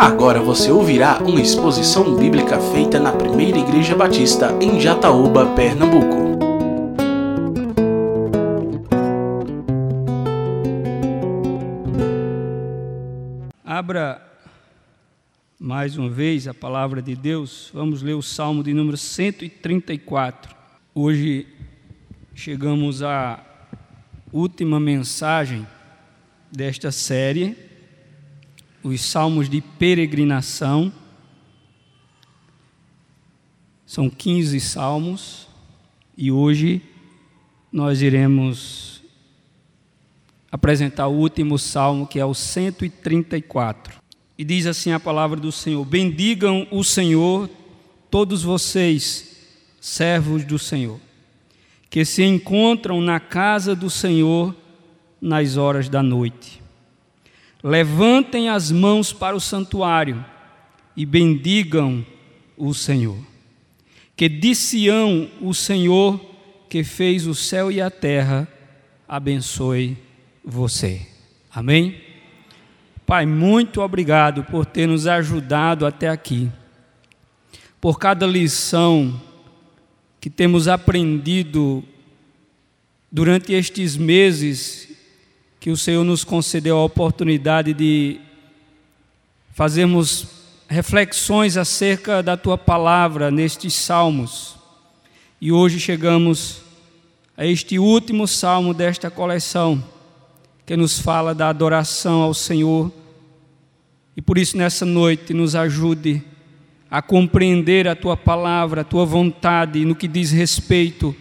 Agora você ouvirá uma exposição bíblica feita na Primeira Igreja Batista em Jataúba, Pernambuco. Abra mais uma vez a palavra de Deus. Vamos ler o Salmo de número 134. Hoje chegamos à última mensagem desta série os salmos de peregrinação. São 15 salmos e hoje nós iremos apresentar o último salmo, que é o 134. E diz assim a palavra do Senhor: Bendigam o Senhor, todos vocês, servos do Senhor, que se encontram na casa do Senhor nas horas da noite. Levantem as mãos para o santuário e bendigam o Senhor. Que de Sião o Senhor, que fez o céu e a terra, abençoe você. Amém? Pai, muito obrigado por ter nos ajudado até aqui, por cada lição que temos aprendido durante estes meses que o Senhor nos concedeu a oportunidade de fazermos reflexões acerca da tua palavra nestes salmos. E hoje chegamos a este último salmo desta coleção, que nos fala da adoração ao Senhor. E por isso, nessa noite, nos ajude a compreender a tua palavra, a tua vontade no que diz respeito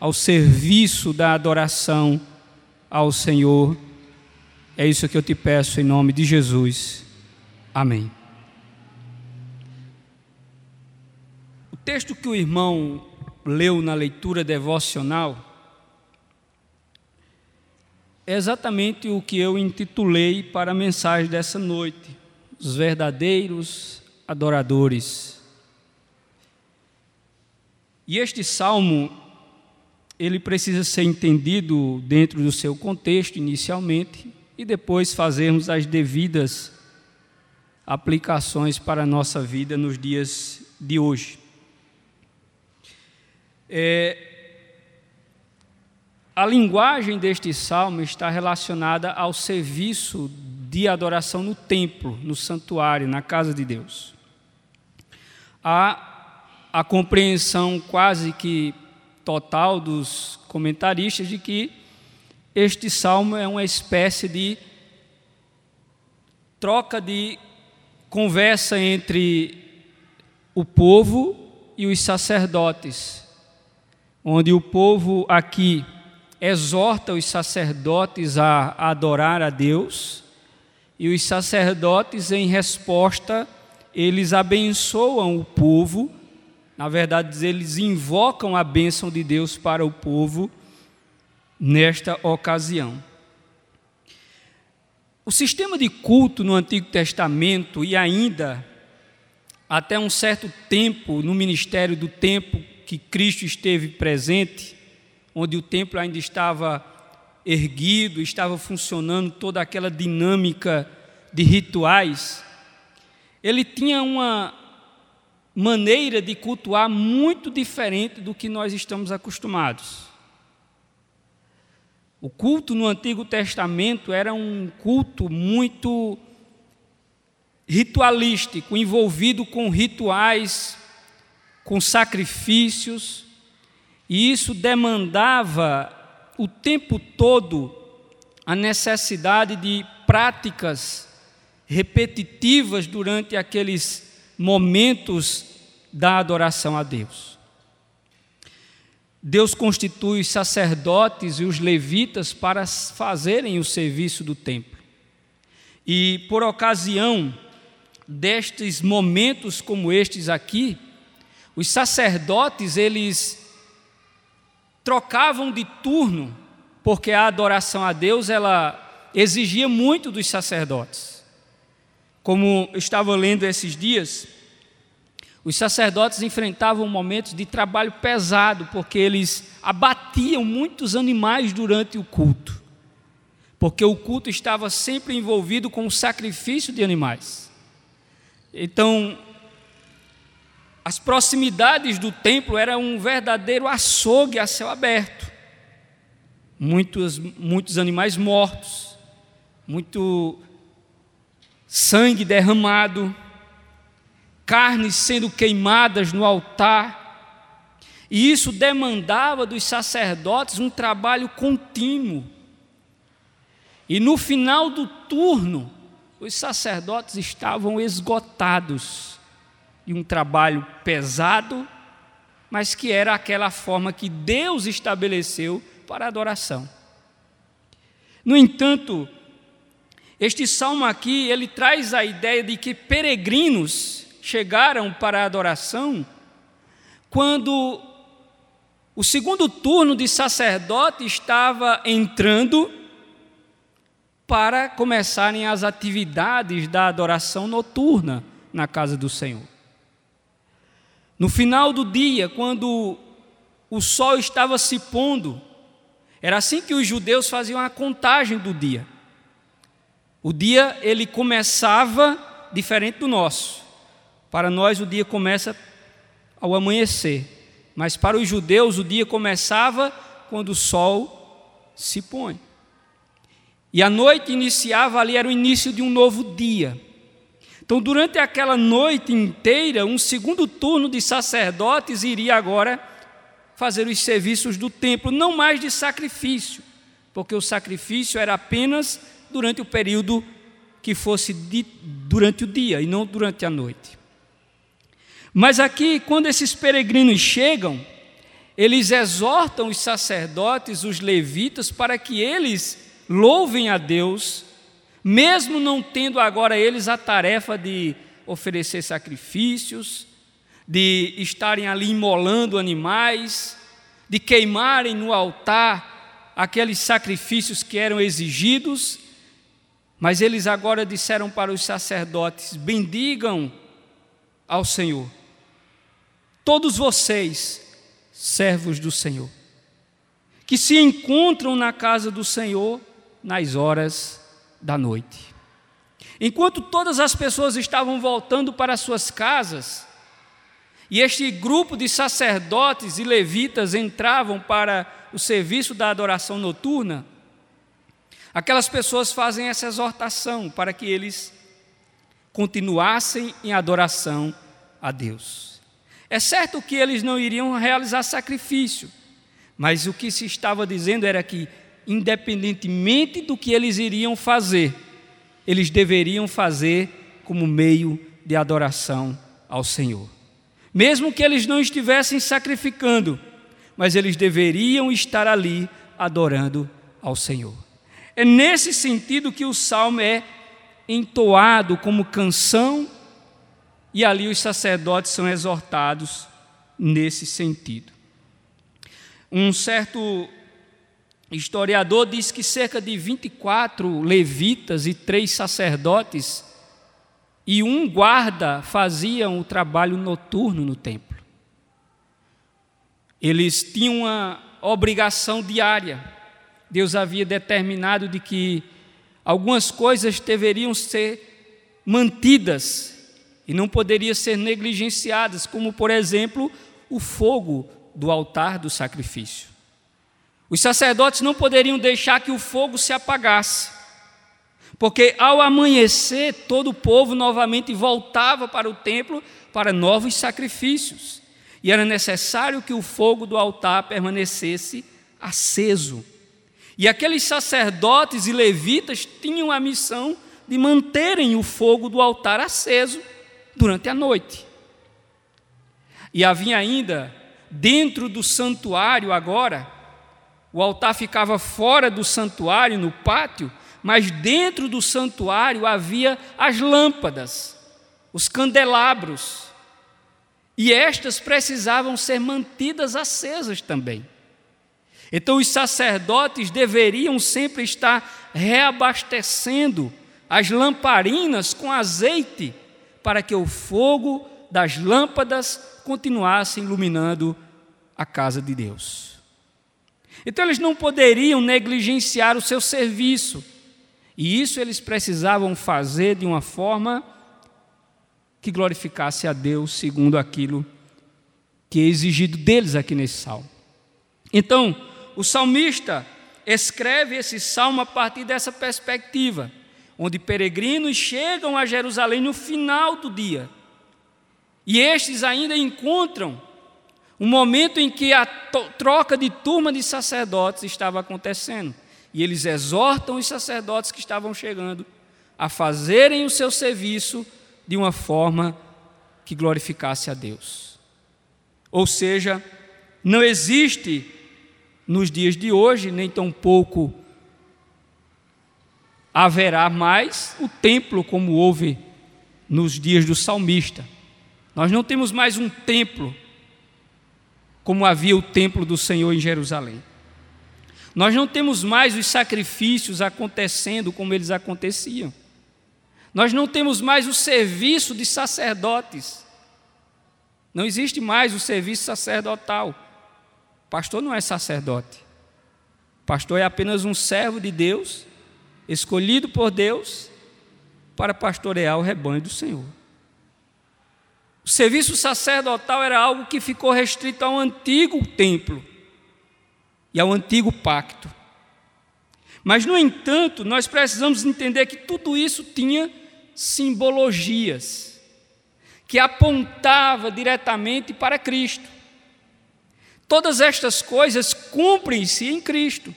ao serviço da adoração ao Senhor. É isso que eu te peço em nome de Jesus. Amém. O texto que o irmão leu na leitura devocional é exatamente o que eu intitulei para a mensagem dessa noite: os verdadeiros adoradores. E este salmo ele precisa ser entendido dentro do seu contexto inicialmente e depois fazermos as devidas aplicações para a nossa vida nos dias de hoje. É, a linguagem deste salmo está relacionada ao serviço de adoração no templo, no santuário, na casa de Deus. Há a compreensão quase que total dos comentaristas de que este salmo é uma espécie de troca de conversa entre o povo e os sacerdotes, onde o povo aqui exorta os sacerdotes a adorar a Deus e os sacerdotes, em resposta, eles abençoam o povo na verdade, eles invocam a bênção de Deus para o povo nesta ocasião. O sistema de culto no Antigo Testamento e ainda até um certo tempo no ministério do tempo que Cristo esteve presente, onde o templo ainda estava erguido, estava funcionando toda aquela dinâmica de rituais, ele tinha uma maneira de cultuar muito diferente do que nós estamos acostumados. O culto no Antigo Testamento era um culto muito ritualístico, envolvido com rituais, com sacrifícios, e isso demandava o tempo todo a necessidade de práticas repetitivas durante aqueles momentos da adoração a Deus. Deus constitui os sacerdotes e os levitas para fazerem o serviço do templo. E por ocasião destes momentos como estes aqui, os sacerdotes eles trocavam de turno, porque a adoração a Deus ela exigia muito dos sacerdotes. Como eu estava lendo esses dias, os sacerdotes enfrentavam momentos de trabalho pesado, porque eles abatiam muitos animais durante o culto. Porque o culto estava sempre envolvido com o sacrifício de animais. Então, as proximidades do templo eram um verdadeiro açougue a céu aberto. Muitos, muitos animais mortos, muito sangue derramado, carnes sendo queimadas no altar. E isso demandava dos sacerdotes um trabalho contínuo. E no final do turno, os sacerdotes estavam esgotados de um trabalho pesado, mas que era aquela forma que Deus estabeleceu para adoração. No entanto, este salmo aqui, ele traz a ideia de que peregrinos chegaram para a adoração quando o segundo turno de sacerdote estava entrando para começarem as atividades da adoração noturna na casa do Senhor. No final do dia, quando o sol estava se pondo, era assim que os judeus faziam a contagem do dia. O dia ele começava diferente do nosso. Para nós o dia começa ao amanhecer, mas para os judeus o dia começava quando o sol se põe. E a noite iniciava ali, era o início de um novo dia. Então, durante aquela noite inteira, um segundo turno de sacerdotes iria agora fazer os serviços do templo, não mais de sacrifício, porque o sacrifício era apenas durante o período que fosse de, durante o dia e não durante a noite. Mas aqui, quando esses peregrinos chegam, eles exortam os sacerdotes, os levitas, para que eles louvem a Deus, mesmo não tendo agora eles a tarefa de oferecer sacrifícios, de estarem ali imolando animais, de queimarem no altar aqueles sacrifícios que eram exigidos, mas eles agora disseram para os sacerdotes: bendigam ao Senhor, todos vocês, servos do Senhor, que se encontram na casa do Senhor nas horas da noite. Enquanto todas as pessoas estavam voltando para suas casas, e este grupo de sacerdotes e levitas entravam para o serviço da adoração noturna, aquelas pessoas fazem essa exortação para que eles continuassem em adoração a Deus. É certo que eles não iriam realizar sacrifício, mas o que se estava dizendo era que independentemente do que eles iriam fazer, eles deveriam fazer como meio de adoração ao Senhor. Mesmo que eles não estivessem sacrificando, mas eles deveriam estar ali adorando ao Senhor. É nesse sentido que o salmo é entoado como canção, e ali os sacerdotes são exortados nesse sentido. Um certo historiador diz que cerca de 24 levitas e três sacerdotes e um guarda faziam o trabalho noturno no templo. Eles tinham uma obrigação diária. Deus havia determinado de que algumas coisas deveriam ser mantidas e não poderiam ser negligenciadas, como por exemplo, o fogo do altar do sacrifício. Os sacerdotes não poderiam deixar que o fogo se apagasse, porque ao amanhecer todo o povo novamente voltava para o templo para novos sacrifícios, e era necessário que o fogo do altar permanecesse aceso. E aqueles sacerdotes e levitas tinham a missão de manterem o fogo do altar aceso durante a noite. E havia ainda, dentro do santuário agora, o altar ficava fora do santuário, no pátio, mas dentro do santuário havia as lâmpadas, os candelabros. E estas precisavam ser mantidas acesas também. Então, os sacerdotes deveriam sempre estar reabastecendo as lamparinas com azeite, para que o fogo das lâmpadas continuasse iluminando a casa de Deus. Então eles não poderiam negligenciar o seu serviço. E isso eles precisavam fazer de uma forma que glorificasse a Deus segundo aquilo que é exigido deles aqui nesse salmo. Então, o salmista escreve esse salmo a partir dessa perspectiva, onde peregrinos chegam a Jerusalém no final do dia. E estes ainda encontram um momento em que a troca de turma de sacerdotes estava acontecendo. E eles exortam os sacerdotes que estavam chegando a fazerem o seu serviço de uma forma que glorificasse a Deus. Ou seja, não existe nos dias de hoje, nem tampouco haverá mais o templo como houve nos dias do salmista. Nós não temos mais um templo como havia o templo do Senhor em Jerusalém. Nós não temos mais os sacrifícios acontecendo como eles aconteciam. Nós não temos mais o serviço de sacerdotes. Não existe mais o serviço sacerdotal. Pastor não é sacerdote. Pastor é apenas um servo de Deus, escolhido por Deus para pastorear o rebanho do Senhor. O serviço sacerdotal era algo que ficou restrito ao antigo templo e ao antigo pacto. Mas, no entanto, nós precisamos entender que tudo isso tinha simbologias que apontava diretamente para Cristo. Todas estas coisas cumprem-se em Cristo.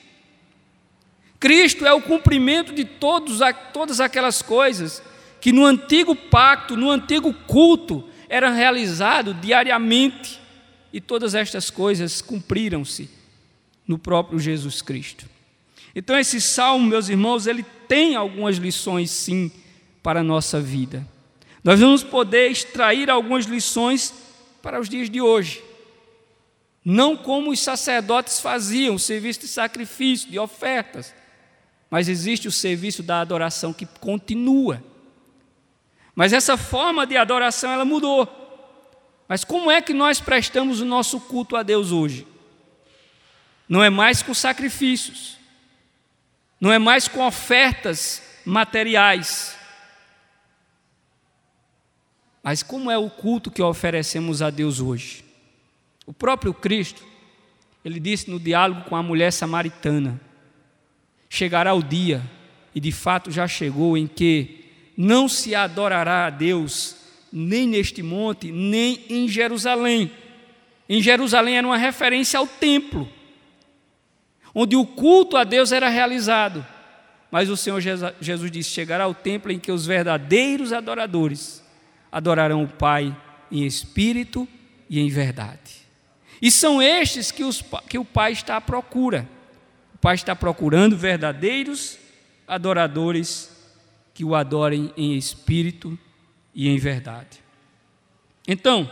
Cristo é o cumprimento de todos, todas aquelas coisas que no antigo pacto, no antigo culto, eram realizados diariamente. E todas estas coisas cumpriram-se no próprio Jesus Cristo. Então, esse salmo, meus irmãos, ele tem algumas lições, sim, para a nossa vida. Nós vamos poder extrair algumas lições para os dias de hoje não como os sacerdotes faziam, o serviço de sacrifício, de ofertas, mas existe o serviço da adoração que continua. Mas essa forma de adoração ela mudou. Mas como é que nós prestamos o nosso culto a Deus hoje? Não é mais com sacrifícios, não é mais com ofertas materiais. Mas como é o culto que oferecemos a Deus hoje? O próprio Cristo, ele disse no diálogo com a mulher samaritana: chegará o dia, e de fato já chegou, em que não se adorará a Deus nem neste monte, nem em Jerusalém. Em Jerusalém era uma referência ao templo, onde o culto a Deus era realizado. Mas o Senhor Jesus disse: chegará o templo em que os verdadeiros adoradores adorarão o Pai em espírito e em verdade. E são estes que, os, que o Pai está à procura. O Pai está procurando verdadeiros adoradores que o adorem em espírito e em verdade. Então,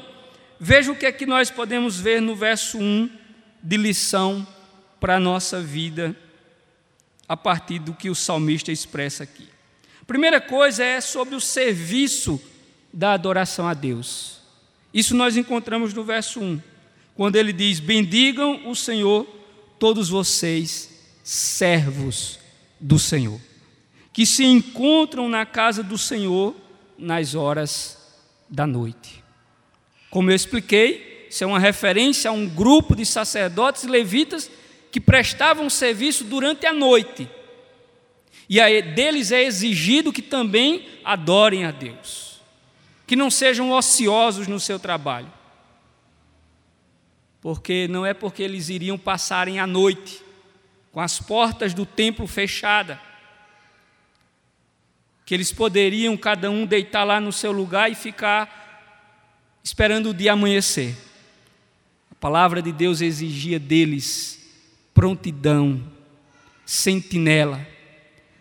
veja o que é que nós podemos ver no verso 1 de lição para a nossa vida, a partir do que o salmista expressa aqui. primeira coisa é sobre o serviço da adoração a Deus. Isso nós encontramos no verso 1 quando ele diz: Bendigam o Senhor, todos vocês, servos do Senhor, que se encontram na casa do Senhor nas horas da noite. Como eu expliquei, isso é uma referência a um grupo de sacerdotes levitas que prestavam serviço durante a noite. E aí, deles é exigido que também adorem a Deus, que não sejam ociosos no seu trabalho porque não é porque eles iriam passarem a noite com as portas do templo fechadas, que eles poderiam cada um deitar lá no seu lugar e ficar esperando o dia amanhecer. A palavra de Deus exigia deles prontidão, sentinela,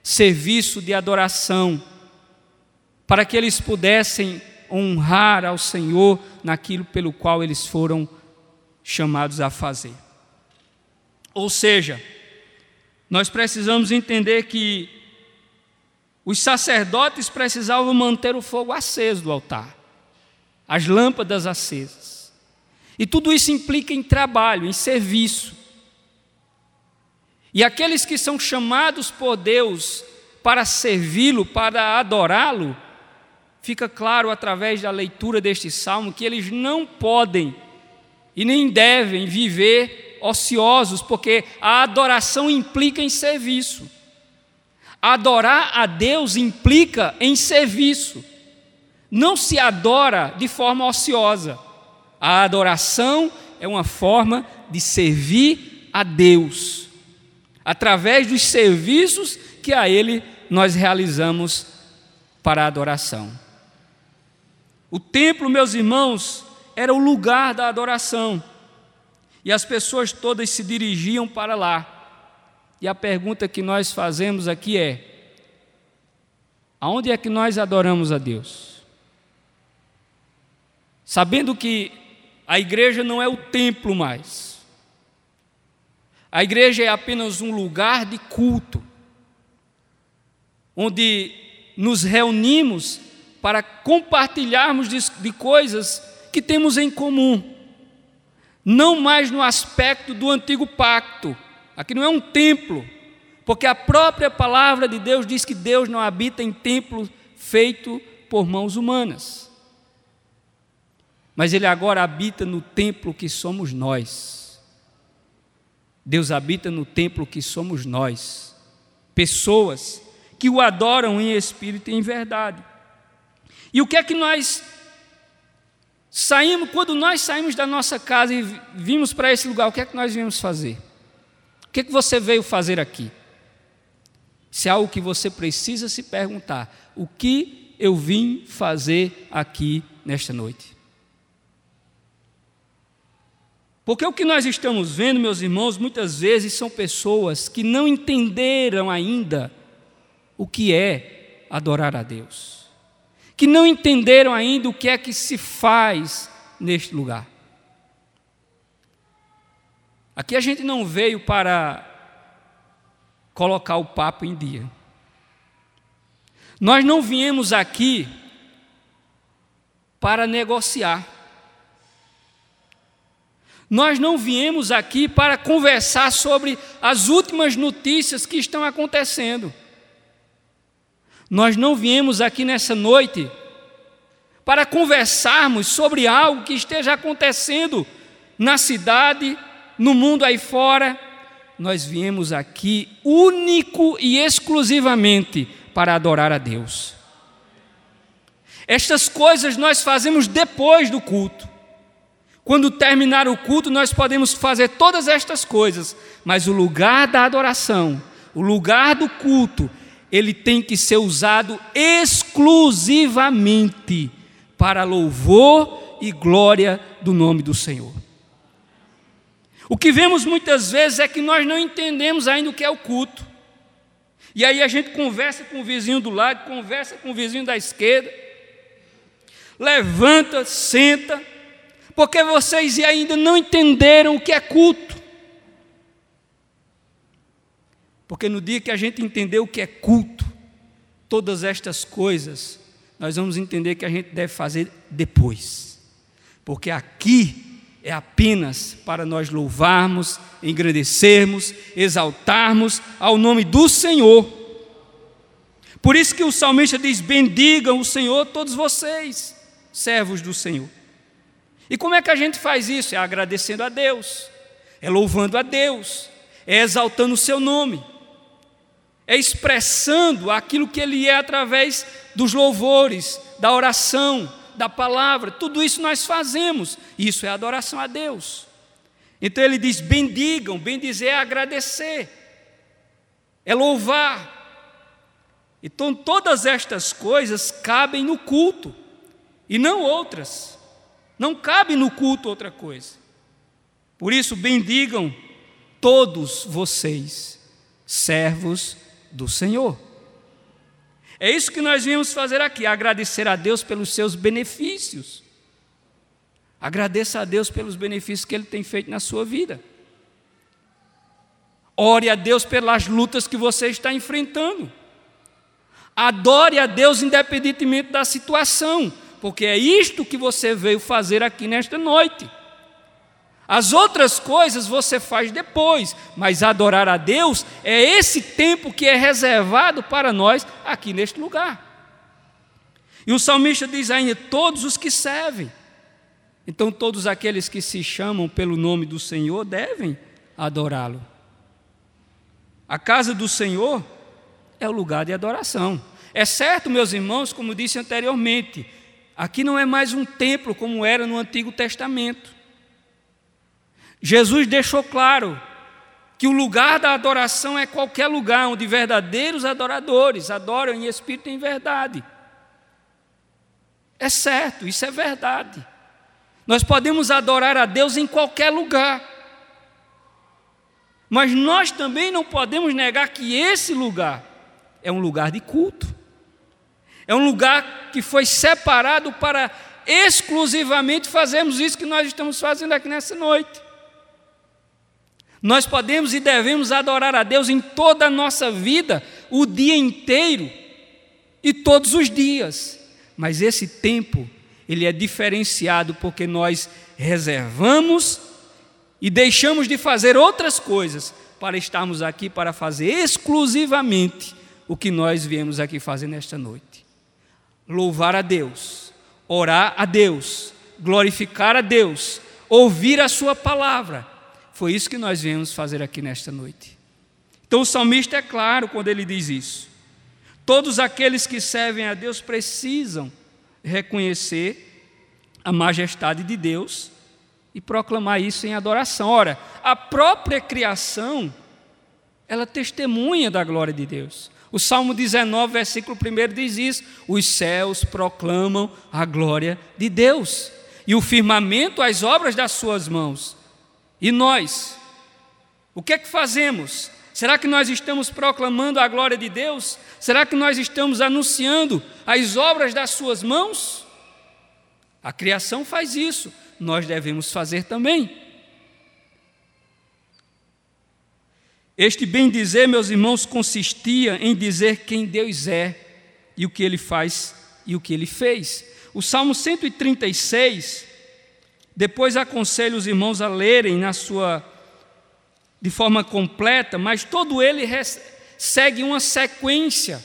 serviço de adoração, para que eles pudessem honrar ao Senhor naquilo pelo qual eles foram chamados a fazer. Ou seja, nós precisamos entender que os sacerdotes precisavam manter o fogo aceso do altar, as lâmpadas acesas. E tudo isso implica em trabalho, em serviço. E aqueles que são chamados por Deus para servi-lo, para adorá-lo, fica claro através da leitura deste salmo que eles não podem e nem devem viver ociosos, porque a adoração implica em serviço. Adorar a Deus implica em serviço. Não se adora de forma ociosa. A adoração é uma forma de servir a Deus, através dos serviços que a Ele nós realizamos para a adoração. O templo, meus irmãos, era o lugar da adoração. E as pessoas todas se dirigiam para lá. E a pergunta que nós fazemos aqui é: aonde é que nós adoramos a Deus? Sabendo que a igreja não é o templo mais. A igreja é apenas um lugar de culto, onde nos reunimos para compartilharmos de, coisas que temos em comum, não mais no aspecto do antigo pacto. Aqui não é um templo, porque a própria palavra de Deus diz que Deus não habita em templo feito por mãos humanas. Mas Ele agora habita no templo que somos nós. Deus habita no templo que somos nós, pessoas que o adoram em espírito e em verdade. E o que é que nós saímos, quando nós saímos da nossa casa e vimos para esse lugar, o que é que nós viemos fazer? O que é que você veio fazer aqui? Se é algo que você precisa se perguntar, o que eu vim fazer aqui nesta noite? Porque o que nós estamos vendo, meus irmãos, muitas vezes são pessoas que não entenderam ainda o que é adorar a Deus que não entenderam ainda o que é que se faz neste lugar. Aqui a gente não veio para colocar o papo em dia. Nós não viemos aqui para negociar. Nós não viemos aqui para conversar sobre as últimas notícias que estão acontecendo. Nós não viemos aqui nessa noite para conversarmos sobre algo que esteja acontecendo na cidade, no mundo aí fora. Nós viemos aqui único e exclusivamente para adorar a Deus. Estas coisas nós fazemos depois do culto. Quando terminar o culto, nós podemos fazer todas estas coisas, mas o lugar da adoração, o lugar do culto, ele tem que ser usado exclusivamente para louvor e glória do nome do Senhor. O que vemos muitas vezes é que nós não entendemos ainda o que é o culto. E aí a gente conversa com o vizinho do lado, conversa com o vizinho da esquerda, levanta, senta, porque vocês ainda não entenderam o que é culto. Porque no dia que a gente entender o que é culto, todas estas coisas, nós vamos entender que a gente deve fazer depois. Porque aqui é apenas para nós louvarmos, engrandecermos, exaltarmos ao nome do Senhor. Por isso que o salmista diz: Bendigam o Senhor todos vocês, servos do Senhor. E como é que a gente faz isso? É agradecendo a Deus, é louvando a Deus, é exaltando o seu nome é expressando aquilo que ele é através dos louvores, da oração, da palavra, tudo isso nós fazemos, isso é adoração a Deus. Então ele diz: bendigam, bendizer é agradecer, é louvar. Então todas estas coisas cabem no culto e não outras, não cabe no culto outra coisa. Por isso, bendigam todos vocês, servos do Senhor. É isso que nós viemos fazer aqui, agradecer a Deus pelos seus benefícios. Agradeça a Deus pelos benefícios que Ele tem feito na sua vida. Ore a Deus pelas lutas que você está enfrentando. Adore a Deus independentemente da situação, porque é isto que você veio fazer aqui nesta noite. As outras coisas você faz depois, mas adorar a Deus é esse tempo que é reservado para nós aqui neste lugar. E o salmista diz ainda: todos os que servem. Então, todos aqueles que se chamam pelo nome do Senhor devem adorá-lo. A casa do Senhor é o lugar de adoração. É certo, meus irmãos, como disse anteriormente, aqui não é mais um templo como era no Antigo Testamento. Jesus deixou claro que o lugar da adoração é qualquer lugar onde verdadeiros adoradores adoram em espírito e em verdade. É certo, isso é verdade. Nós podemos adorar a Deus em qualquer lugar. Mas nós também não podemos negar que esse lugar é um lugar de culto. É um lugar que foi separado para exclusivamente fazermos isso que nós estamos fazendo aqui nessa noite. Nós podemos e devemos adorar a Deus em toda a nossa vida, o dia inteiro e todos os dias. Mas esse tempo ele é diferenciado porque nós reservamos e deixamos de fazer outras coisas para estarmos aqui para fazer exclusivamente o que nós viemos aqui fazer nesta noite. Louvar a Deus, orar a Deus, glorificar a Deus, ouvir a Sua palavra. Foi isso que nós viemos fazer aqui nesta noite. Então o salmista é claro quando ele diz isso. Todos aqueles que servem a Deus precisam reconhecer a majestade de Deus e proclamar isso em adoração. Ora, a própria criação, ela testemunha da glória de Deus. O Salmo 19, versículo 1 diz isso: os céus proclamam a glória de Deus, e o firmamento as obras das suas mãos. E nós, o que é que fazemos? Será que nós estamos proclamando a glória de Deus? Será que nós estamos anunciando as obras das Suas mãos? A criação faz isso, nós devemos fazer também. Este bem dizer, meus irmãos, consistia em dizer quem Deus é e o que ele faz e o que ele fez. O Salmo 136, depois aconselho os irmãos a lerem na sua de forma completa, mas todo ele segue uma sequência,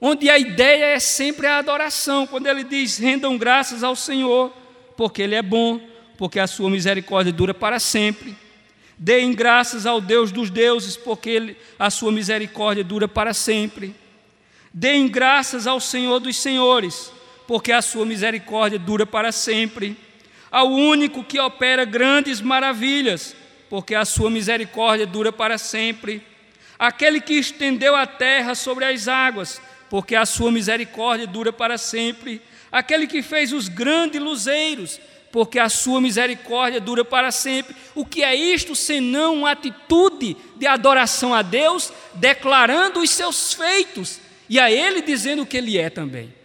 onde a ideia é sempre a adoração. Quando ele diz: rendam graças ao Senhor, porque Ele é bom, porque a sua misericórdia dura para sempre. Deem graças ao Deus dos deuses, porque ele, a sua misericórdia dura para sempre. Deem graças ao Senhor dos senhores, porque a sua misericórdia dura para sempre. Ao único que opera grandes maravilhas, porque a sua misericórdia dura para sempre. Aquele que estendeu a terra sobre as águas, porque a sua misericórdia dura para sempre. Aquele que fez os grandes luzeiros, porque a sua misericórdia dura para sempre. O que é isto senão uma atitude de adoração a Deus, declarando os seus feitos e a Ele dizendo o que Ele é também.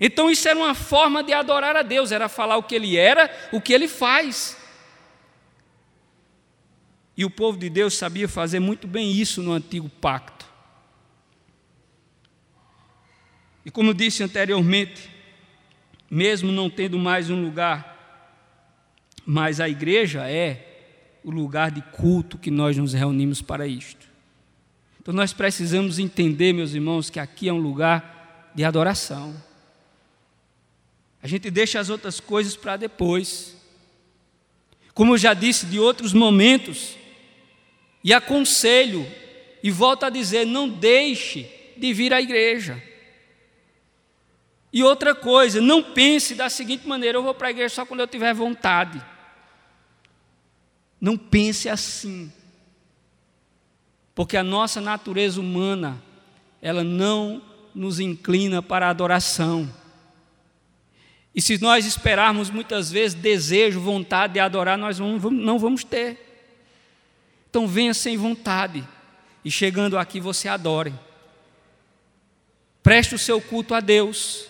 Então isso era uma forma de adorar a Deus, era falar o que Ele era, o que Ele faz. E o povo de Deus sabia fazer muito bem isso no antigo pacto. E como disse anteriormente, mesmo não tendo mais um lugar, mas a igreja é o lugar de culto que nós nos reunimos para isto. Então nós precisamos entender, meus irmãos, que aqui é um lugar de adoração. A gente deixa as outras coisas para depois. Como eu já disse de outros momentos, e aconselho, e volto a dizer: não deixe de vir à igreja. E outra coisa, não pense da seguinte maneira: eu vou para a igreja só quando eu tiver vontade. Não pense assim. Porque a nossa natureza humana, ela não nos inclina para a adoração. E se nós esperarmos muitas vezes desejo, vontade de adorar, nós não vamos ter. Então venha sem vontade e chegando aqui você adore. Preste o seu culto a Deus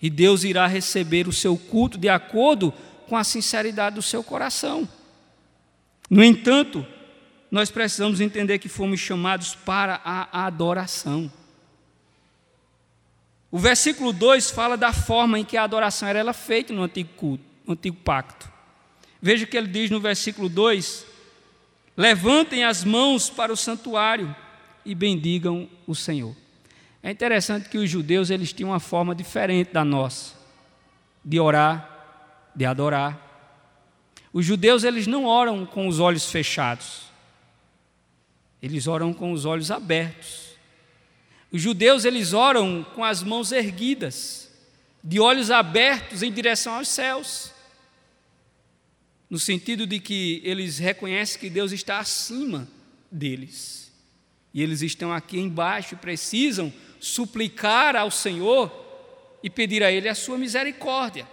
e Deus irá receber o seu culto de acordo com a sinceridade do seu coração. No entanto, nós precisamos entender que fomos chamados para a adoração. O versículo 2 fala da forma em que a adoração era feita no antigo culto, no antigo pacto. Veja o que ele diz no versículo 2: Levantem as mãos para o santuário e bendigam o Senhor. É interessante que os judeus eles tinham uma forma diferente da nossa de orar, de adorar. Os judeus eles não oram com os olhos fechados. Eles oram com os olhos abertos. Os judeus eles oram com as mãos erguidas, de olhos abertos em direção aos céus. No sentido de que eles reconhecem que Deus está acima deles. E eles estão aqui embaixo e precisam suplicar ao Senhor e pedir a Ele a sua misericórdia.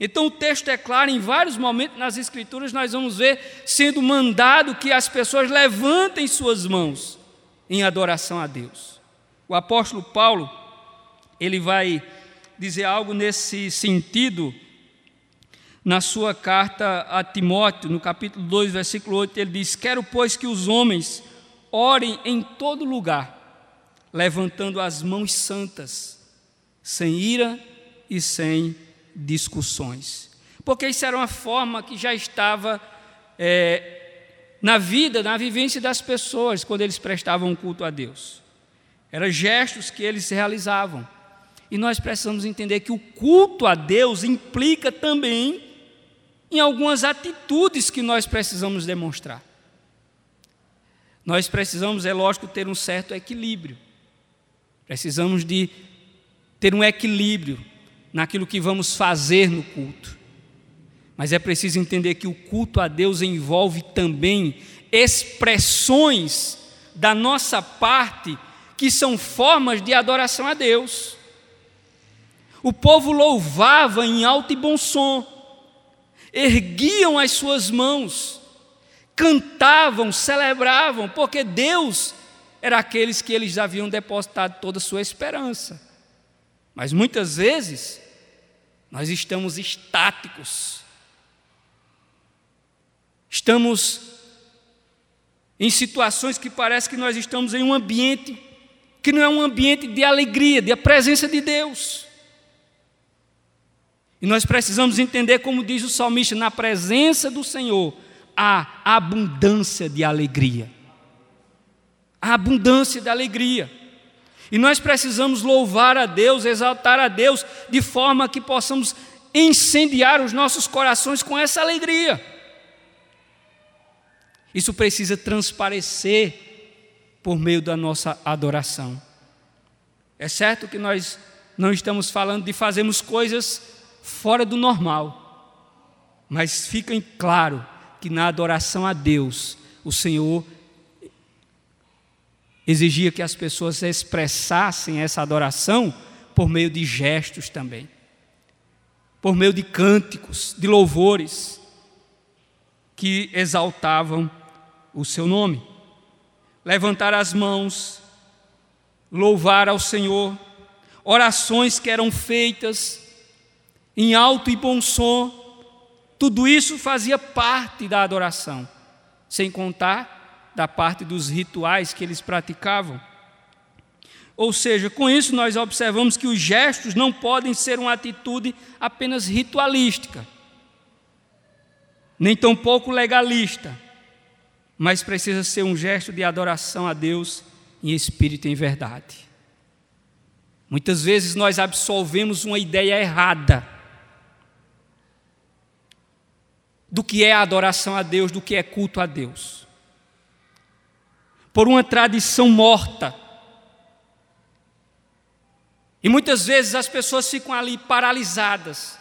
Então o texto é claro, em vários momentos nas Escrituras nós vamos ver sendo mandado que as pessoas levantem suas mãos em adoração a Deus. O apóstolo Paulo, ele vai dizer algo nesse sentido na sua carta a Timóteo, no capítulo 2, versículo 8, ele diz: Quero, pois, que os homens orem em todo lugar, levantando as mãos santas, sem ira e sem discussões. Porque isso era uma forma que já estava é, na vida, na vivência das pessoas, quando eles prestavam culto a Deus. Eram gestos que eles realizavam. E nós precisamos entender que o culto a Deus implica também em algumas atitudes que nós precisamos demonstrar. Nós precisamos, é lógico, ter um certo equilíbrio. Precisamos de ter um equilíbrio naquilo que vamos fazer no culto. Mas é preciso entender que o culto a Deus envolve também expressões da nossa parte que são formas de adoração a Deus. O povo louvava em alto e bom som, erguiam as suas mãos, cantavam, celebravam, porque Deus era aqueles que eles haviam depositado toda a sua esperança. Mas muitas vezes nós estamos estáticos. Estamos em situações que parece que nós estamos em um ambiente que não é um ambiente de alegria, de a presença de Deus. E nós precisamos entender, como diz o salmista, na presença do Senhor há abundância de alegria. A abundância de alegria. E nós precisamos louvar a Deus, exaltar a Deus, de forma que possamos incendiar os nossos corações com essa alegria. Isso precisa transparecer por meio da nossa adoração. É certo que nós não estamos falando de fazermos coisas fora do normal, mas fica claro que na adoração a Deus, o Senhor exigia que as pessoas expressassem essa adoração por meio de gestos também, por meio de cânticos, de louvores que exaltavam o seu nome. Levantar as mãos, louvar ao Senhor, orações que eram feitas em alto e bom som, tudo isso fazia parte da adoração, sem contar da parte dos rituais que eles praticavam. Ou seja, com isso nós observamos que os gestos não podem ser uma atitude apenas ritualística, nem tampouco legalista, mas precisa ser um gesto de adoração a Deus em espírito e em verdade. Muitas vezes nós absolvemos uma ideia errada do que é adoração a Deus, do que é culto a Deus por uma tradição morta. E muitas vezes as pessoas ficam ali paralisadas,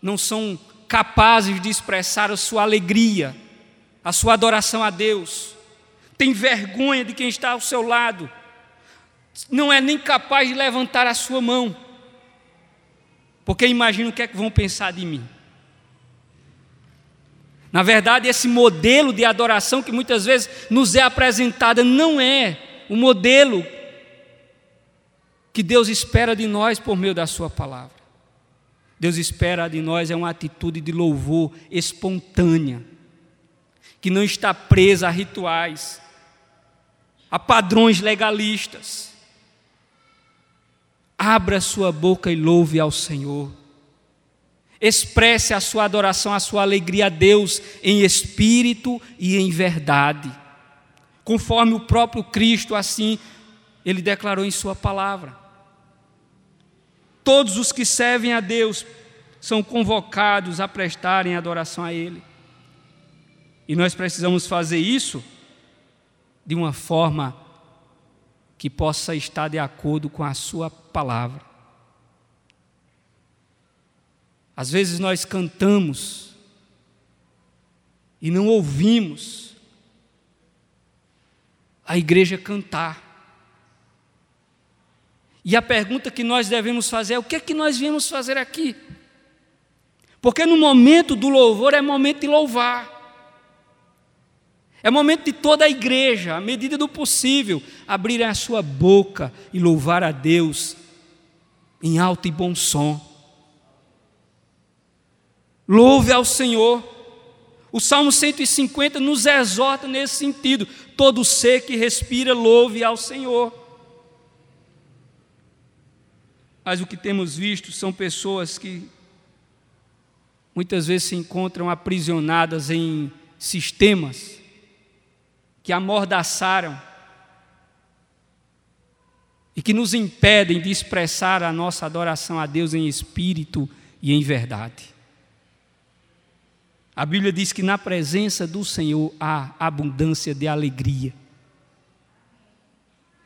não são capazes de expressar a sua alegria, a sua adoração a Deus, tem vergonha de quem está ao seu lado, não é nem capaz de levantar a sua mão, porque imagina o que é que vão pensar de mim. Na verdade, esse modelo de adoração que muitas vezes nos é apresentada não é o modelo que Deus espera de nós por meio da Sua palavra. Deus espera de nós é uma atitude de louvor espontânea, que não está presa a rituais, a padrões legalistas. Abra sua boca e louve ao Senhor. Expresse a sua adoração, a sua alegria a Deus em espírito e em verdade. Conforme o próprio Cristo assim ele declarou em Sua palavra. Todos os que servem a Deus são convocados a prestarem adoração a Ele. E nós precisamos fazer isso de uma forma que possa estar de acordo com a Sua palavra. Às vezes nós cantamos e não ouvimos a igreja cantar. E a pergunta que nós devemos fazer é: o que é que nós viemos fazer aqui? Porque no momento do louvor é momento de louvar. É momento de toda a igreja, à medida do possível, abrir a sua boca e louvar a Deus em alto e bom som. Louve ao Senhor. O Salmo 150 nos exorta nesse sentido. Todo ser que respira, louve ao Senhor. Mas o que temos visto são pessoas que muitas vezes se encontram aprisionadas em sistemas que amordaçaram e que nos impedem de expressar a nossa adoração a Deus em espírito e em verdade. A Bíblia diz que na presença do Senhor há abundância de alegria.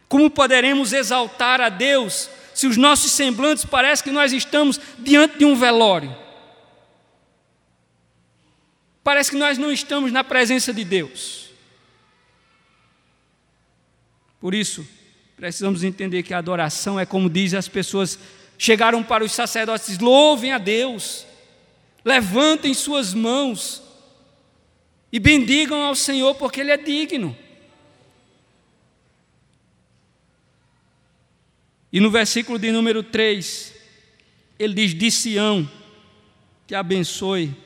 Como poderemos exaltar a Deus se os nossos semblantes parecem que nós estamos diante de um velório? Parece que nós não estamos na presença de Deus. Por isso, precisamos entender que a adoração é como dizem as pessoas, chegaram para os sacerdotes, louvem a Deus levantem suas mãos e bendigam ao Senhor, porque Ele é digno. E no versículo de número 3, ele diz: De Sião, que abençoe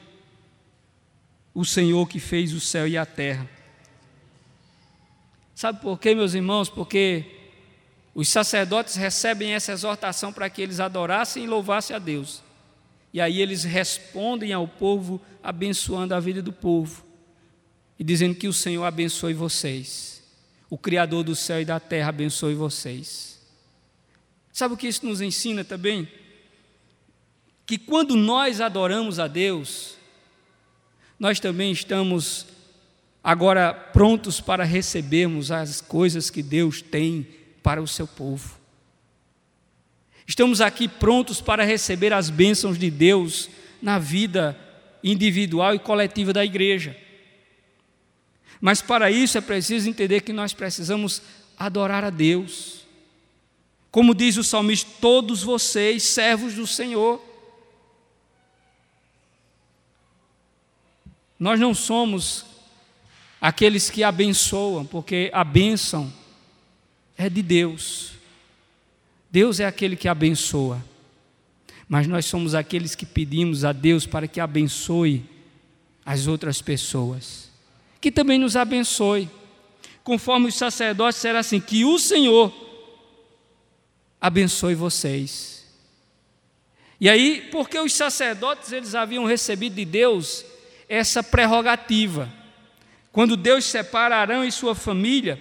o Senhor que fez o céu e a terra. Sabe por quê, meus irmãos? Porque os sacerdotes recebem essa exortação para que eles adorassem e louvassem a Deus. E aí eles respondem ao povo, abençoando a vida do povo e dizendo que o Senhor abençoe vocês. O Criador do céu e da terra abençoe vocês. Sabe o que isso nos ensina também? Que quando nós adoramos a Deus, nós também estamos agora prontos para recebermos as coisas que Deus tem para o seu povo. Estamos aqui prontos para receber as bênçãos de Deus na vida individual e coletiva da igreja. Mas para isso é preciso entender que nós precisamos adorar a Deus. Como diz o salmista, todos vocês, servos do Senhor. Nós não somos aqueles que abençoam, porque a bênção é de Deus. Deus é aquele que abençoa, mas nós somos aqueles que pedimos a Deus para que abençoe as outras pessoas, que também nos abençoe, conforme os sacerdotes será assim: que o Senhor abençoe vocês. E aí, porque os sacerdotes eles haviam recebido de Deus essa prerrogativa, quando Deus separa Arão e sua família,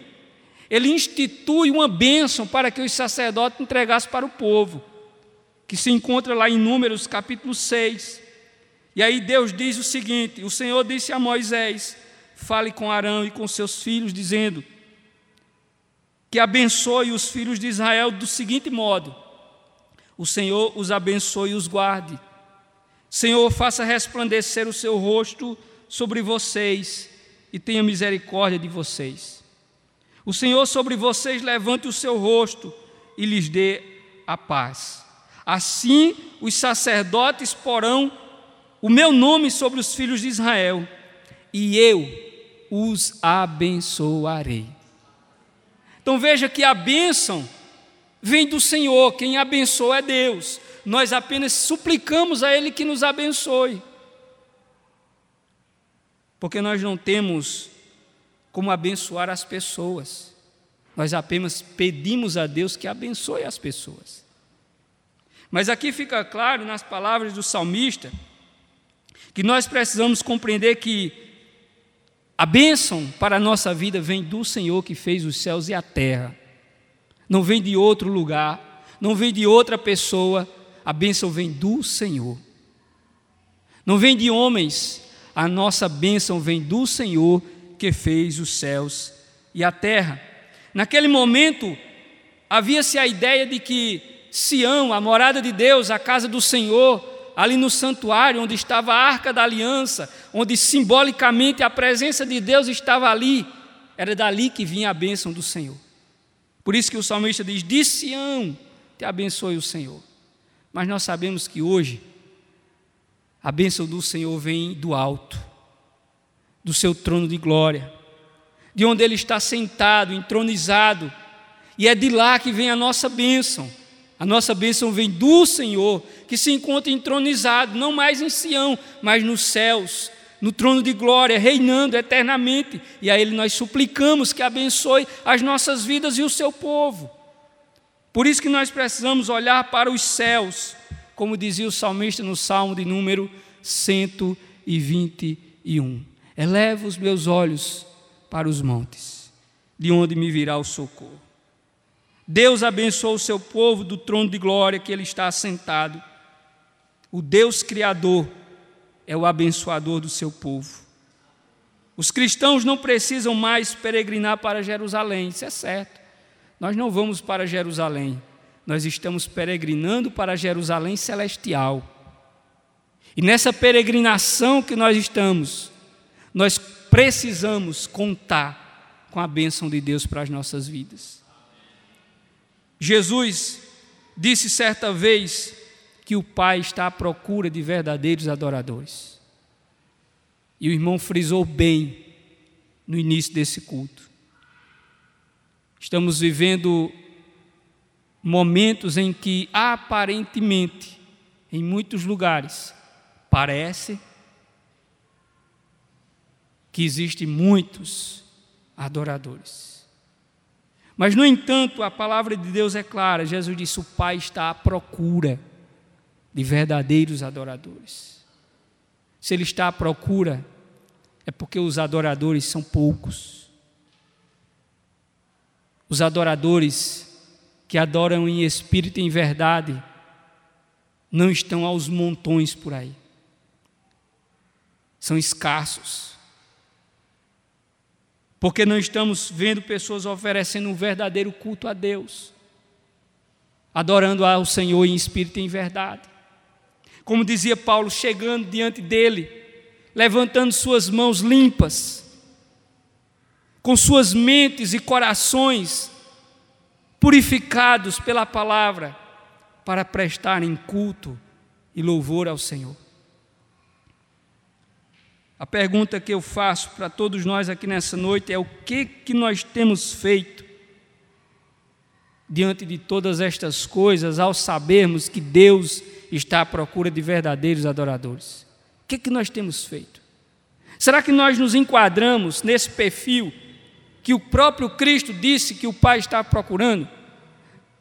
ele institui uma bênção para que os sacerdotes entregassem para o povo, que se encontra lá em Números capítulo 6. E aí Deus diz o seguinte: O Senhor disse a Moisés: Fale com Arão e com seus filhos, dizendo que abençoe os filhos de Israel do seguinte modo: O Senhor os abençoe e os guarde. Senhor, faça resplandecer o seu rosto sobre vocês e tenha misericórdia de vocês. O Senhor sobre vocês levante o seu rosto e lhes dê a paz. Assim os sacerdotes porão o meu nome sobre os filhos de Israel, e eu os abençoarei. Então veja que a bênção vem do Senhor, quem abençoa é Deus. Nós apenas suplicamos a Ele que nos abençoe. Porque nós não temos como abençoar as pessoas. Nós apenas pedimos a Deus que abençoe as pessoas. Mas aqui fica claro nas palavras do salmista que nós precisamos compreender que a bênção para a nossa vida vem do Senhor que fez os céus e a terra. não vem de outro lugar, não vem de outra pessoa, a bênção vem do Senhor. Não vem de homens, a nossa bênção vem do Senhor que fez os céus e a terra. Naquele momento, havia-se a ideia de que Sião, a morada de Deus, a casa do Senhor, ali no santuário onde estava a arca da aliança, onde simbolicamente a presença de Deus estava ali, era dali que vinha a bênção do Senhor. Por isso que o salmista diz: De Sião te abençoe o Senhor. Mas nós sabemos que hoje a bênção do Senhor vem do alto, do seu trono de glória, de onde ele está sentado, entronizado, e é de lá que vem a nossa bênção. A nossa bênção vem do Senhor, que se encontra entronizado, não mais em Sião, mas nos céus, no trono de glória, reinando eternamente. E a Ele nós suplicamos que abençoe as nossas vidas e o seu povo. Por isso que nós precisamos olhar para os céus, como dizia o salmista no Salmo de número 121. Eleva os meus olhos para os montes, de onde me virá o socorro. Deus abençoou o seu povo do trono de glória que ele está assentado. O Deus Criador é o abençoador do seu povo. Os cristãos não precisam mais peregrinar para Jerusalém, isso é certo. Nós não vamos para Jerusalém, nós estamos peregrinando para Jerusalém celestial. E nessa peregrinação que nós estamos, nós precisamos contar com a bênção de Deus para as nossas vidas. Jesus disse certa vez que o Pai está à procura de verdadeiros adoradores. E o irmão frisou bem no início desse culto. Estamos vivendo momentos em que aparentemente, em muitos lugares, parece que existem muitos adoradores. Mas, no entanto, a palavra de Deus é clara. Jesus disse: o Pai está à procura de verdadeiros adoradores. Se Ele está à procura, é porque os adoradores são poucos. Os adoradores que adoram em espírito e em verdade não estão aos montões por aí. São escassos. Porque não estamos vendo pessoas oferecendo um verdadeiro culto a Deus, adorando ao Senhor em espírito e em verdade. Como dizia Paulo, chegando diante dele, levantando suas mãos limpas, com suas mentes e corações purificados pela palavra, para prestarem culto e louvor ao Senhor. A pergunta que eu faço para todos nós aqui nessa noite é: o que, que nós temos feito diante de todas estas coisas ao sabermos que Deus está à procura de verdadeiros adoradores? O que, que nós temos feito? Será que nós nos enquadramos nesse perfil que o próprio Cristo disse que o Pai está procurando?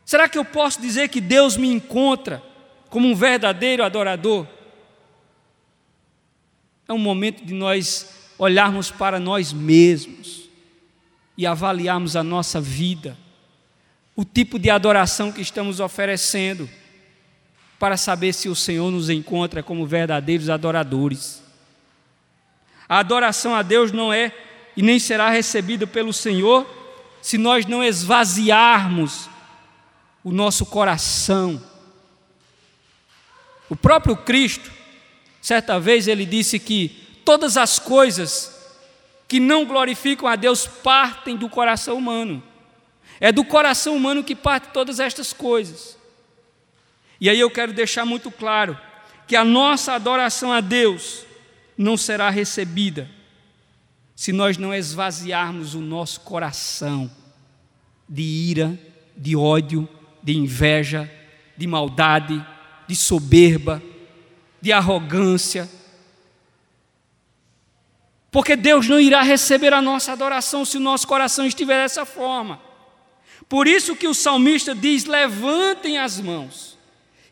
Será que eu posso dizer que Deus me encontra como um verdadeiro adorador? É um momento de nós olharmos para nós mesmos e avaliarmos a nossa vida, o tipo de adoração que estamos oferecendo, para saber se o Senhor nos encontra como verdadeiros adoradores. A adoração a Deus não é e nem será recebida pelo Senhor se nós não esvaziarmos o nosso coração. O próprio Cristo, Certa vez ele disse que todas as coisas que não glorificam a Deus partem do coração humano. É do coração humano que parte todas estas coisas. E aí eu quero deixar muito claro que a nossa adoração a Deus não será recebida se nós não esvaziarmos o nosso coração de ira, de ódio, de inveja, de maldade, de soberba, de arrogância. Porque Deus não irá receber a nossa adoração se o nosso coração estiver dessa forma. Por isso que o salmista diz: levantem as mãos.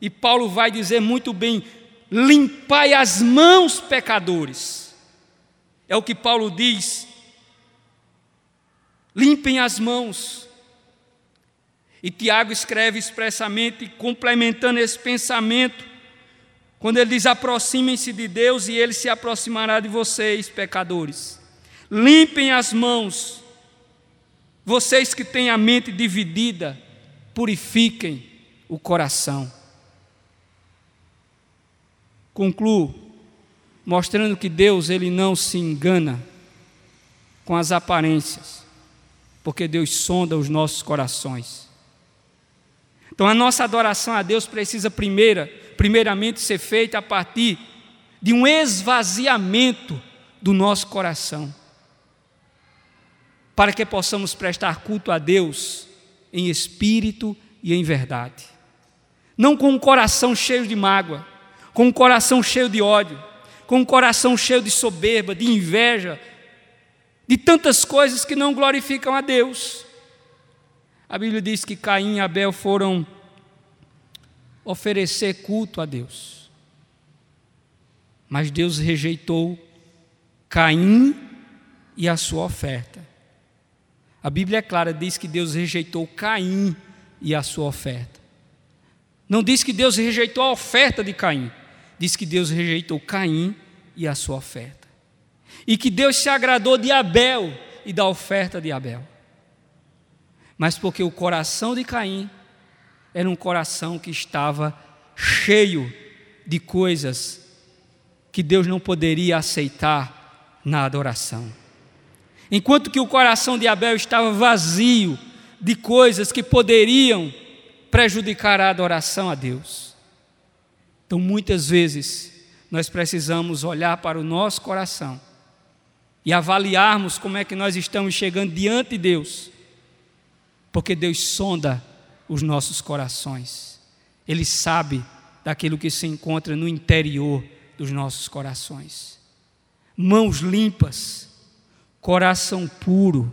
E Paulo vai dizer muito bem: limpai as mãos, pecadores. É o que Paulo diz. Limpem as mãos. E Tiago escreve expressamente, complementando esse pensamento, quando ele diz: aproximem-se de Deus e ele se aproximará de vocês, pecadores. Limpem as mãos, vocês que têm a mente dividida, purifiquem o coração. Concluo mostrando que Deus ele não se engana com as aparências, porque Deus sonda os nossos corações. Então a nossa adoração a Deus precisa primeira, primeiramente ser feita a partir de um esvaziamento do nosso coração. Para que possamos prestar culto a Deus em espírito e em verdade. Não com um coração cheio de mágoa, com um coração cheio de ódio, com um coração cheio de soberba, de inveja, de tantas coisas que não glorificam a Deus. A Bíblia diz que Caim e Abel foram oferecer culto a Deus. Mas Deus rejeitou Caim e a sua oferta. A Bíblia é clara, diz que Deus rejeitou Caim e a sua oferta. Não diz que Deus rejeitou a oferta de Caim, diz que Deus rejeitou Caim e a sua oferta. E que Deus se agradou de Abel e da oferta de Abel. Mas porque o coração de Caim era um coração que estava cheio de coisas que Deus não poderia aceitar na adoração. Enquanto que o coração de Abel estava vazio de coisas que poderiam prejudicar a adoração a Deus. Então, muitas vezes, nós precisamos olhar para o nosso coração e avaliarmos como é que nós estamos chegando diante de Deus, porque Deus sonda os nossos corações, Ele sabe daquilo que se encontra no interior dos nossos corações. Mãos limpas, coração puro,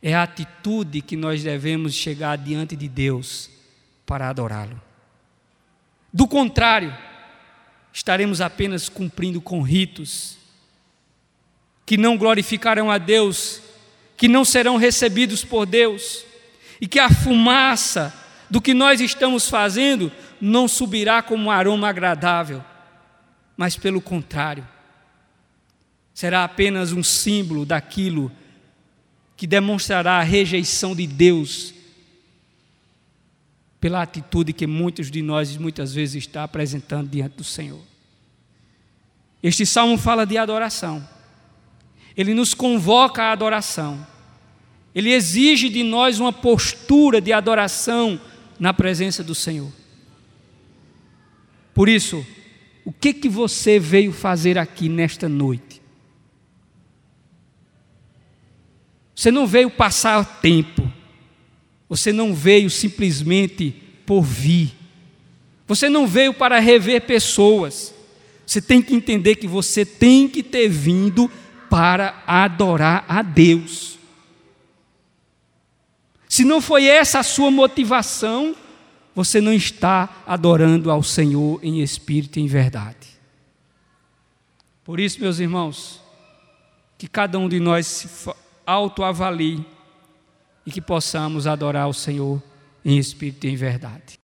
é a atitude que nós devemos chegar diante de Deus para adorá-lo. Do contrário, estaremos apenas cumprindo com ritos que não glorificarão a Deus, que não serão recebidos por Deus, e que a fumaça do que nós estamos fazendo não subirá como um aroma agradável, mas pelo contrário, será apenas um símbolo daquilo que demonstrará a rejeição de Deus pela atitude que muitos de nós muitas vezes está apresentando diante do Senhor. Este salmo fala de adoração. Ele nos convoca à adoração. Ele exige de nós uma postura de adoração na presença do Senhor. Por isso, o que que você veio fazer aqui nesta noite? Você não veio passar tempo. Você não veio simplesmente por vir. Você não veio para rever pessoas. Você tem que entender que você tem que ter vindo para adorar a Deus. Se não foi essa a sua motivação, você não está adorando ao Senhor em espírito e em verdade. Por isso, meus irmãos, que cada um de nós se autoavalie e que possamos adorar o Senhor em espírito e em verdade.